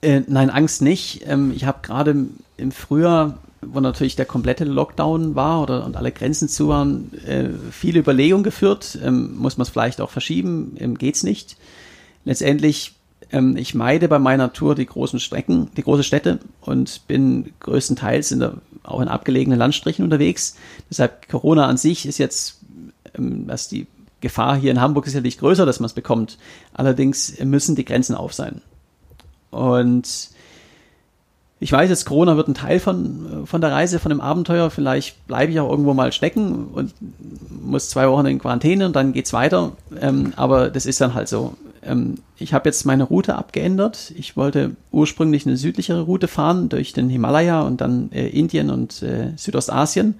[SPEAKER 2] Äh, nein, Angst nicht. Ähm, ich habe gerade im Frühjahr wo natürlich der komplette Lockdown war oder und alle Grenzen zu waren, äh, viele Überlegungen geführt. Ähm, muss man es vielleicht auch verschieben? Ähm, geht's nicht? Letztendlich, ähm, ich meide bei meiner Tour die großen Strecken, die großen Städte und bin größtenteils in der, auch in abgelegenen Landstrichen unterwegs. Deshalb Corona an sich ist jetzt, ähm, was die Gefahr hier in Hamburg ist nicht größer, dass man es bekommt. Allerdings müssen die Grenzen auf sein. Und ich weiß jetzt, Corona wird ein Teil von, von der Reise, von dem Abenteuer. Vielleicht bleibe ich auch irgendwo mal stecken und muss zwei Wochen in Quarantäne und dann geht's weiter. Ähm, aber das ist dann halt so. Ähm, ich habe jetzt meine Route abgeändert. Ich wollte ursprünglich eine südlichere Route fahren durch den Himalaya und dann äh, Indien und äh, Südostasien.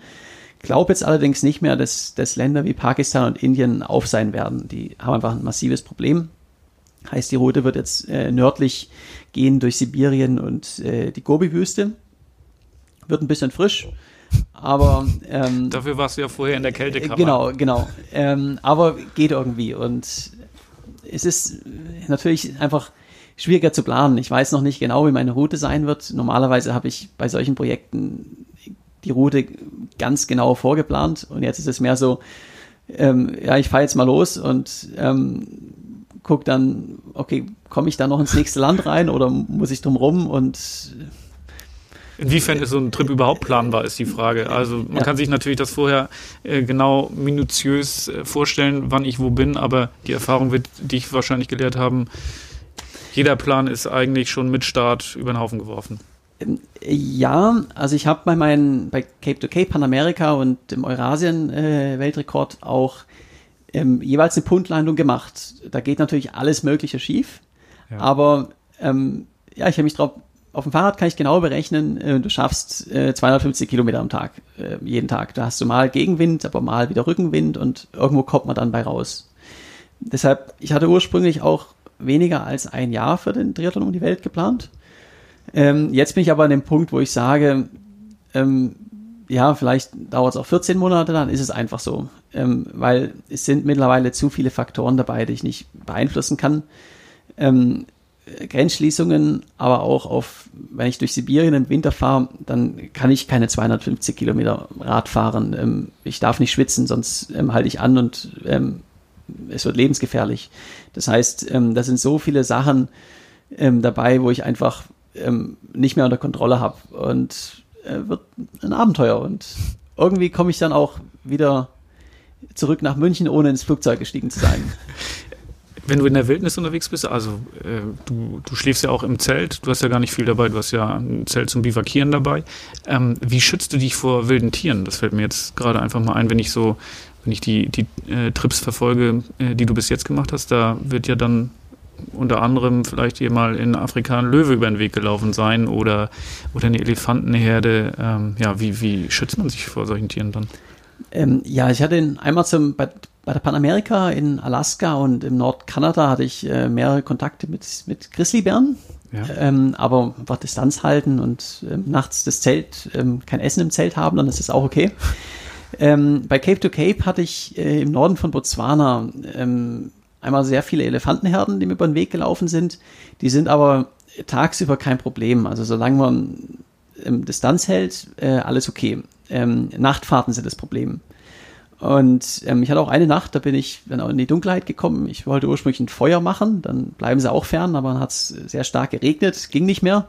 [SPEAKER 2] Glaube jetzt allerdings nicht mehr, dass, dass Länder wie Pakistan und Indien auf sein werden. Die haben einfach ein massives Problem. Heißt, die Route wird jetzt äh, nördlich gehen durch Sibirien und äh, die Gobi-Wüste. Wird ein bisschen frisch, aber ähm,
[SPEAKER 1] dafür warst du ja vorher in der Kältekammer.
[SPEAKER 2] Genau, genau. Ähm, aber geht irgendwie und es ist natürlich einfach schwieriger zu planen. Ich weiß noch nicht genau, wie meine Route sein wird. Normalerweise habe ich bei solchen Projekten die Route ganz genau vorgeplant und jetzt ist es mehr so, ähm, ja, ich fahre jetzt mal los und ähm, gucke dann, okay, komme ich da noch ins nächste Land rein oder muss ich drum rum und
[SPEAKER 1] Inwiefern ist so ein Trip überhaupt planbar, ist die Frage. Also man ja. kann sich natürlich das vorher äh, genau minutiös äh, vorstellen, wann ich wo bin, aber die Erfahrung wird dich wahrscheinlich gelehrt haben, jeder Plan ist eigentlich schon mit Start über den Haufen geworfen.
[SPEAKER 2] Ähm, ja, also ich habe bei meinen, bei Cape to Cape Panamerika und dem Eurasien-Weltrekord äh, auch ähm, jeweils eine Punktlandung gemacht. Da geht natürlich alles Mögliche schief. Ja. Aber ähm, ja, ich habe mich drauf, auf dem Fahrrad kann ich genau berechnen, äh, du schaffst äh, 250 Kilometer am Tag, äh, jeden Tag. Da hast du mal Gegenwind, aber mal wieder Rückenwind und irgendwo kommt man dann bei raus. Deshalb, ich hatte ursprünglich auch weniger als ein Jahr für den Triathlon um die Welt geplant. Ähm, jetzt bin ich aber an dem Punkt, wo ich sage, ähm, ja, vielleicht dauert es auch 14 Monate, dann ist es einfach so. Ähm, weil es sind mittlerweile zu viele Faktoren dabei, die ich nicht beeinflussen kann. Ähm, Grenzschließungen, aber auch auf, wenn ich durch Sibirien im Winter fahre, dann kann ich keine 250 Kilometer Rad fahren. Ähm, ich darf nicht schwitzen, sonst ähm, halte ich an und ähm, es wird lebensgefährlich. Das heißt, ähm, da sind so viele Sachen ähm, dabei, wo ich einfach nicht mehr unter Kontrolle habe und äh, wird ein Abenteuer und irgendwie komme ich dann auch wieder zurück nach München, ohne ins Flugzeug gestiegen zu sein.
[SPEAKER 1] Wenn du in der Wildnis unterwegs bist, also äh, du, du schläfst ja auch im Zelt, du hast ja gar nicht viel dabei, du hast ja ein Zelt zum Bivakieren dabei. Ähm, wie schützt du dich vor wilden Tieren? Das fällt mir jetzt gerade einfach mal ein, wenn ich so wenn ich die, die äh, Trips verfolge, äh, die du bis jetzt gemacht hast, da wird ja dann unter anderem vielleicht hier mal in Afrika ein Löwe über den Weg gelaufen sein oder, oder eine Elefantenherde. Ähm, ja, wie, wie schützt man sich vor solchen Tieren dann?
[SPEAKER 2] Ähm, ja, ich hatte ihn einmal zum, bei, bei der Panamerika in Alaska und im Nordkanada hatte ich äh, mehrere Kontakte mit, mit Grizzlybären. Ja. Ähm, aber einfach Distanz halten und ähm, nachts das Zelt, ähm, kein Essen im Zelt haben, dann ist das auch okay. Ähm, bei Cape to Cape hatte ich äh, im Norden von Botswana ähm, einmal sehr viele Elefantenherden, die mir über den Weg gelaufen sind. Die sind aber tagsüber kein Problem. Also solange man ähm, Distanz hält, äh, alles okay. Ähm, Nachtfahrten sind das Problem. Und ähm, ich hatte auch eine Nacht, da bin ich dann auch in die Dunkelheit gekommen. Ich wollte ursprünglich ein Feuer machen, dann bleiben sie auch fern, aber dann hat es sehr stark geregnet, ging nicht mehr.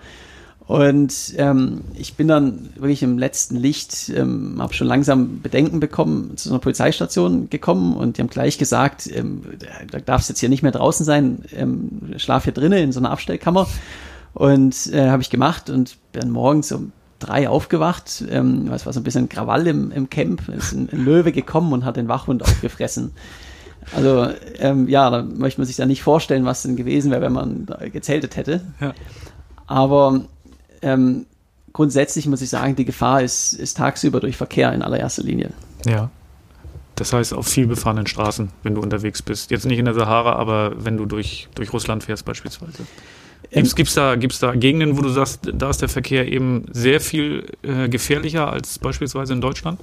[SPEAKER 2] Und ähm, ich bin dann wirklich im letzten Licht, ähm, habe schon langsam Bedenken bekommen, zu einer Polizeistation gekommen und die haben gleich gesagt, ähm, da darfst jetzt hier nicht mehr draußen sein, ähm, schlaf hier drinnen in so einer Abstellkammer. Und äh, habe ich gemacht und bin morgens um drei aufgewacht. Ähm, es war so ein bisschen Krawall im, im Camp. Es ist ein, Löwe gekommen und hat den Wachhund aufgefressen. Also ähm, ja, da möchte man sich da nicht vorstellen, was denn gewesen wäre, wenn man gezeltet hätte. Ja. Aber ähm, grundsätzlich muss ich sagen, die Gefahr ist, ist tagsüber durch Verkehr in allererster Linie.
[SPEAKER 1] Ja. Das heißt auf viel befahrenen Straßen, wenn du unterwegs bist. Jetzt nicht in der Sahara, aber wenn du durch, durch Russland fährst beispielsweise. Ähm, Gibt es da, gibt's da Gegenden, wo du sagst, da ist der Verkehr eben sehr viel äh, gefährlicher als beispielsweise in Deutschland?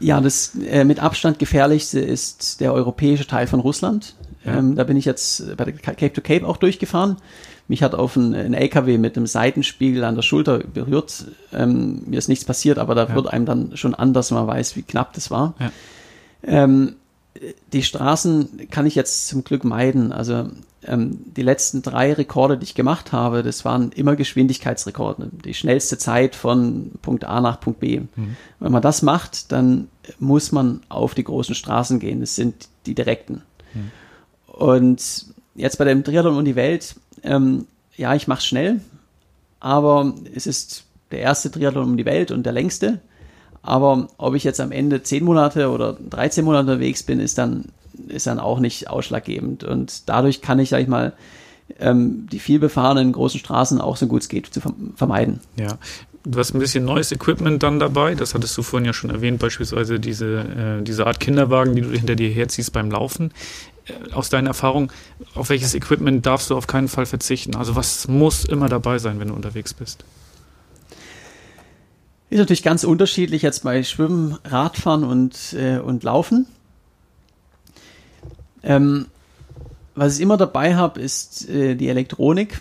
[SPEAKER 2] Ja, das äh, mit Abstand gefährlichste ist der europäische Teil von Russland. Ja. Ähm, da bin ich jetzt bei der Cape to Cape auch durchgefahren. Mich hat auf ein, ein LKW mit einem Seitenspiegel an der Schulter berührt. Ähm, mir ist nichts passiert, aber da ja. wird einem dann schon anders, wenn man weiß, wie knapp das war. Ja. Ähm, die Straßen kann ich jetzt zum Glück meiden. Also ähm, die letzten drei Rekorde, die ich gemacht habe, das waren immer Geschwindigkeitsrekorde. Die schnellste Zeit von Punkt A nach Punkt B. Mhm. Wenn man das macht, dann muss man auf die großen Straßen gehen. Das sind die direkten. Mhm. Und jetzt bei dem Triathlon um die Welt ähm, ja, ich mache schnell, aber es ist der erste Triathlon um die Welt und der längste. Aber ob ich jetzt am Ende 10 Monate oder 13 Monate unterwegs bin, ist dann, ist dann auch nicht ausschlaggebend. Und dadurch kann ich, sag ich mal, ähm, die vielbefahrenen großen Straßen auch so gut es geht zu vermeiden.
[SPEAKER 1] Ja, du hast ein bisschen neues Equipment dann dabei. Das hattest du vorhin ja schon erwähnt, beispielsweise diese, äh, diese Art Kinderwagen, die du hinter dir herziehst beim Laufen. Äh, aus deiner Erfahrung, auf welches Equipment darfst du auf keinen Fall verzichten? Also was muss immer dabei sein, wenn du unterwegs bist?
[SPEAKER 2] Ist natürlich ganz unterschiedlich jetzt bei Schwimmen, Radfahren und, äh, und Laufen. Ähm, was ich immer dabei habe, ist äh, die Elektronik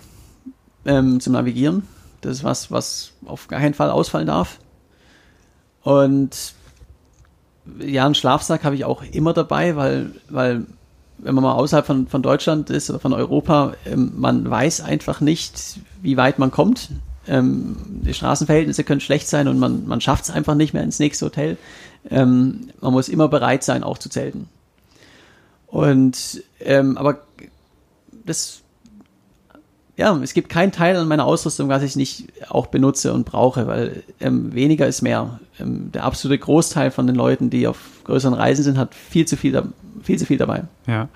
[SPEAKER 2] ähm, zum Navigieren. Das ist was, was auf gar keinen Fall ausfallen darf. Und ja, einen Schlafsack habe ich auch immer dabei, weil, weil wenn man mal außerhalb von, von Deutschland ist oder von Europa, ähm, man weiß einfach nicht, wie weit man kommt. Ähm, die Straßenverhältnisse können schlecht sein und man, man schafft es einfach nicht mehr ins nächste Hotel. Ähm, man muss immer bereit sein, auch zu zelten. Und ähm, aber das ja, es gibt keinen Teil an meiner Ausrüstung, was ich nicht auch benutze und brauche, weil ähm, weniger ist mehr. Ähm, der absolute Großteil von den Leuten, die auf größeren Reisen sind, hat viel zu viel, viel zu viel dabei.
[SPEAKER 1] Ja.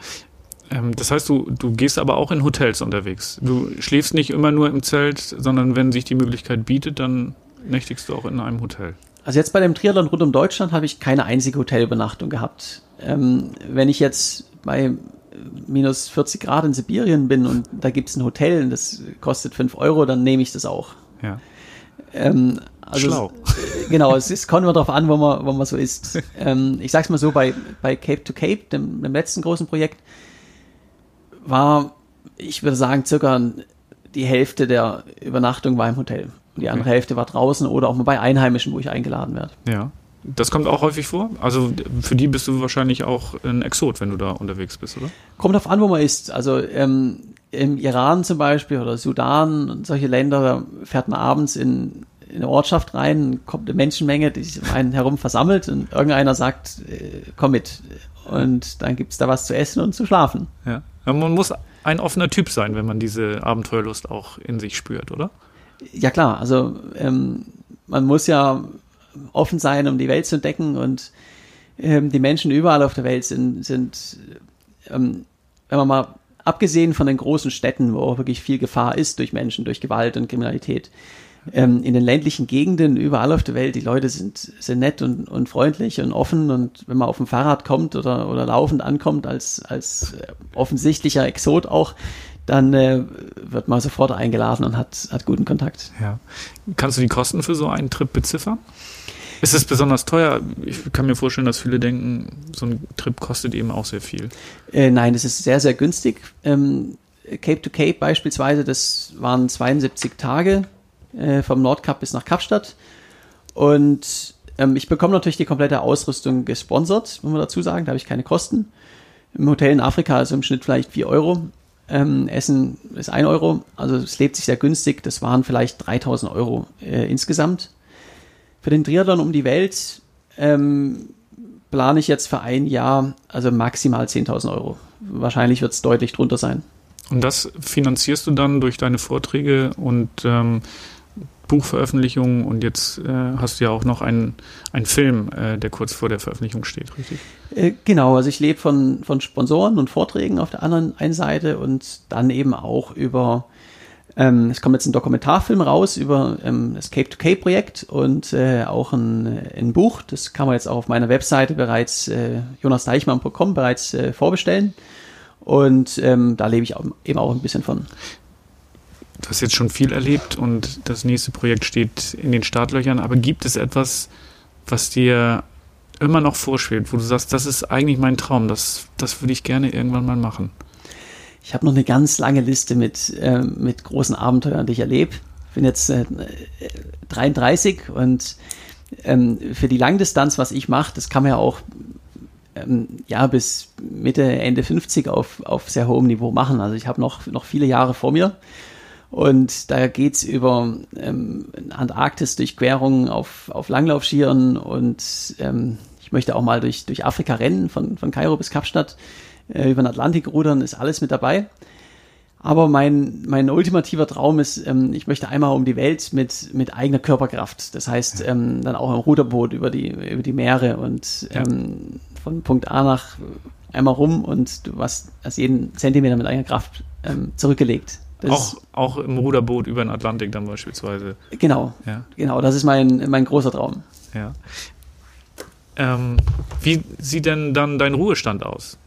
[SPEAKER 1] Ähm, das heißt, du, du gehst aber auch in Hotels unterwegs. Du schläfst nicht immer nur im Zelt, sondern wenn sich die Möglichkeit bietet, dann nächtigst du auch in einem Hotel.
[SPEAKER 2] Also jetzt bei dem Triathlon rund um Deutschland habe ich keine einzige Hotelübernachtung gehabt. Ähm, wenn ich jetzt bei minus 40 Grad in Sibirien bin und da gibt es ein Hotel und das kostet 5 Euro, dann nehme ich das auch.
[SPEAKER 1] Ja.
[SPEAKER 2] Ähm, also
[SPEAKER 1] Schlau.
[SPEAKER 2] Es, genau, es ist, kommt immer darauf an, wo man, wo man so ist. ähm, ich sag's mal so, bei, bei Cape to Cape, dem, dem letzten großen Projekt, war, ich würde sagen, circa die Hälfte der Übernachtung war im Hotel. Die andere okay. Hälfte war draußen oder auch mal bei Einheimischen, wo ich eingeladen werde.
[SPEAKER 1] Ja. Das kommt auch häufig vor. Also für die bist du wahrscheinlich auch ein Exot, wenn du da unterwegs bist, oder?
[SPEAKER 2] Kommt auf an, wo man ist. Also ähm, im Iran zum Beispiel oder Sudan und solche Länder, da fährt man abends in, in eine Ortschaft rein, kommt eine Menschenmenge, die sich um einen herum versammelt und irgendeiner sagt, äh, komm mit. Und dann gibt es da was zu essen und zu schlafen.
[SPEAKER 1] Ja. Man muss ein offener Typ sein, wenn man diese Abenteuerlust auch in sich spürt, oder?
[SPEAKER 2] Ja klar, also ähm, man muss ja offen sein, um die Welt zu entdecken und ähm, die Menschen überall auf der Welt sind, sind ähm, wenn man mal abgesehen von den großen Städten, wo auch wirklich viel Gefahr ist durch Menschen, durch Gewalt und Kriminalität, ähm, in den ländlichen Gegenden überall auf der Welt, die Leute sind, sind nett und, und freundlich und offen und wenn man auf dem Fahrrad kommt oder, oder laufend ankommt als, als offensichtlicher Exot auch, dann äh, wird man sofort eingeladen und hat, hat guten Kontakt.
[SPEAKER 1] Ja. Kannst du die Kosten für so einen Trip beziffern? Ist es besonders teuer? Ich kann mir vorstellen, dass viele denken, so ein Trip kostet eben auch sehr viel.
[SPEAKER 2] Äh, nein, es ist sehr, sehr günstig. Ähm, Cape to Cape beispielsweise, das waren 72 Tage äh, vom Nordkap bis nach Kapstadt. Und ähm, ich bekomme natürlich die komplette Ausrüstung gesponsert, muss man dazu sagen, da habe ich keine Kosten. Im Hotel in Afrika also im Schnitt vielleicht 4 Euro. Ähm, Essen ist 1 Euro, also es lebt sich sehr günstig. Das waren vielleicht 3000 Euro äh, insgesamt. Für den Triathlon um die Welt ähm, plane ich jetzt für ein Jahr also maximal 10.000 Euro. Wahrscheinlich wird es deutlich drunter sein.
[SPEAKER 1] Und das finanzierst du dann durch deine Vorträge und ähm, Buchveröffentlichungen und jetzt äh, hast du ja auch noch einen, einen Film, äh, der kurz vor der Veröffentlichung steht, richtig?
[SPEAKER 2] Äh, genau, also ich lebe von, von Sponsoren und Vorträgen auf der anderen einen Seite und dann eben auch über, ähm, es kommt jetzt ein Dokumentarfilm raus über ähm, das Cape to Cape Projekt und äh, auch ein, ein Buch, das kann man jetzt auch auf meiner Webseite bereits, äh, jonasdeichmann.com bereits äh, vorbestellen. Und ähm, da lebe ich auch, eben auch ein bisschen von
[SPEAKER 1] du hast jetzt schon viel erlebt und das nächste Projekt steht in den Startlöchern, aber gibt es etwas, was dir immer noch vorschwebt, wo du sagst, das ist eigentlich mein Traum, das, das würde ich gerne irgendwann mal machen?
[SPEAKER 2] Ich habe noch eine ganz lange Liste mit, äh, mit großen Abenteuern, die ich erlebe. Ich bin jetzt äh, 33 und ähm, für die Langdistanz, was ich mache, das kann man ja auch ähm, ja, bis Mitte, Ende 50 auf, auf sehr hohem Niveau machen. Also ich habe noch, noch viele Jahre vor mir. Und da geht's über ähm, Antarktis Durchquerungen auf, auf Langlaufschieren und ähm, ich möchte auch mal durch, durch Afrika rennen, von, von Kairo bis Kapstadt, äh, über den Atlantik rudern, ist alles mit dabei. Aber mein, mein ultimativer Traum ist, ähm, ich möchte einmal um die Welt mit, mit eigener Körperkraft. Das heißt, ähm, dann auch im Ruderboot über die, über die Meere und ähm, von Punkt A nach einmal rum und du hast, hast jeden Zentimeter mit eigener Kraft ähm, zurückgelegt.
[SPEAKER 1] Auch, auch im Ruderboot über den Atlantik dann beispielsweise.
[SPEAKER 2] Genau. Ja. Genau, das ist mein, mein großer Traum.
[SPEAKER 1] Ja. Ähm, wie sieht denn dann dein Ruhestand aus?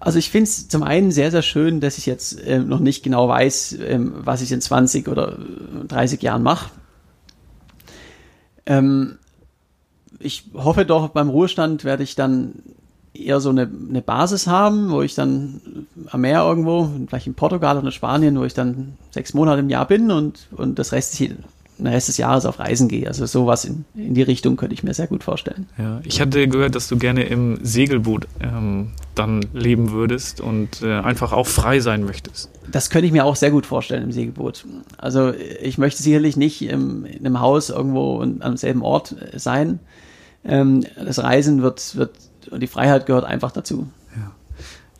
[SPEAKER 2] Also ich finde es zum einen sehr, sehr schön, dass ich jetzt äh, noch nicht genau weiß, ähm, was ich in 20 oder 30 Jahren mache. Ähm, ich hoffe doch, beim Ruhestand werde ich dann eher so eine, eine Basis haben, wo ich dann am Meer irgendwo, vielleicht in Portugal oder Spanien, wo ich dann sechs Monate im Jahr bin und, und das Rest, den Rest des Jahres auf Reisen gehe. Also sowas in, in die Richtung könnte ich mir sehr gut vorstellen.
[SPEAKER 1] Ja, ich hatte gehört, dass du gerne im Segelboot ähm, dann leben würdest und äh, einfach auch frei sein möchtest.
[SPEAKER 2] Das könnte ich mir auch sehr gut vorstellen im Segelboot. Also ich möchte sicherlich nicht im, in einem Haus irgendwo an demselben Ort sein. Ähm, das Reisen wird, wird und die Freiheit gehört einfach dazu.
[SPEAKER 1] Ja.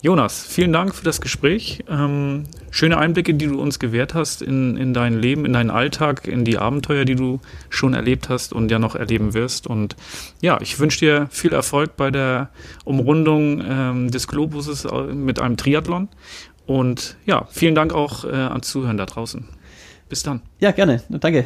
[SPEAKER 1] Jonas, vielen Dank für das Gespräch. Ähm, schöne Einblicke, die du uns gewährt hast in, in dein Leben, in deinen Alltag, in die Abenteuer, die du schon erlebt hast und ja noch erleben wirst. Und ja, ich wünsche dir viel Erfolg bei der Umrundung ähm, des Globuses äh, mit einem Triathlon. Und ja, vielen Dank auch äh, ans Zuhören da draußen. Bis dann.
[SPEAKER 2] Ja, gerne. Danke.